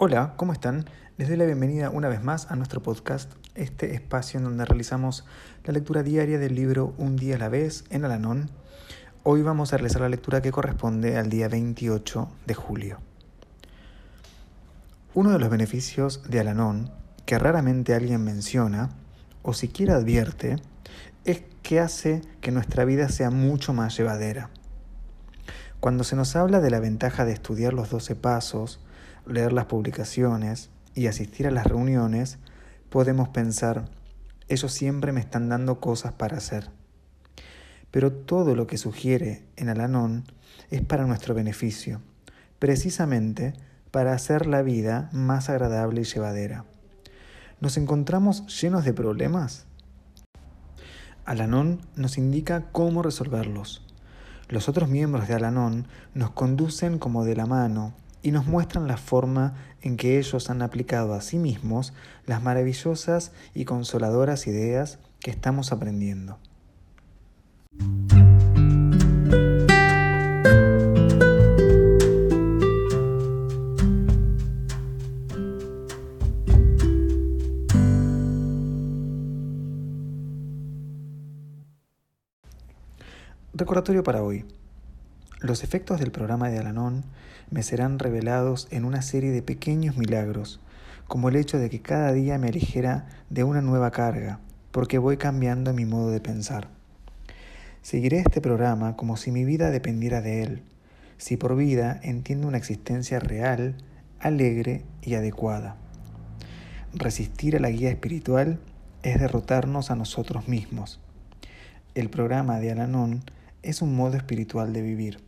Hola, ¿cómo están? Les doy la bienvenida una vez más a nuestro podcast, este espacio en donde realizamos la lectura diaria del libro Un día a la vez en Alanón Hoy vamos a realizar la lectura que corresponde al día 28 de julio. Uno de los beneficios de Alanón, que raramente alguien menciona, o siquiera advierte, es que hace que nuestra vida sea mucho más llevadera. Cuando se nos habla de la ventaja de estudiar los 12 pasos, leer las publicaciones y asistir a las reuniones, podemos pensar, ellos siempre me están dando cosas para hacer pero todo lo que sugiere en Alanón es para nuestro beneficio, precisamente para hacer la vida más agradable y llevadera. ¿Nos encontramos llenos de problemas? Alanón nos indica cómo resolverlos. Los otros miembros de Alanón nos conducen como de la mano y nos muestran la forma en que ellos han aplicado a sí mismos las maravillosas y consoladoras ideas que estamos aprendiendo. Recordatorio para hoy. Los efectos del programa de Alanón me serán revelados en una serie de pequeños milagros, como el hecho de que cada día me aligera de una nueva carga, porque voy cambiando mi modo de pensar. Seguiré este programa como si mi vida dependiera de él, si por vida entiendo una existencia real, alegre y adecuada. Resistir a la guía espiritual es derrotarnos a nosotros mismos. El programa de Alanón es un modo espiritual de vivir.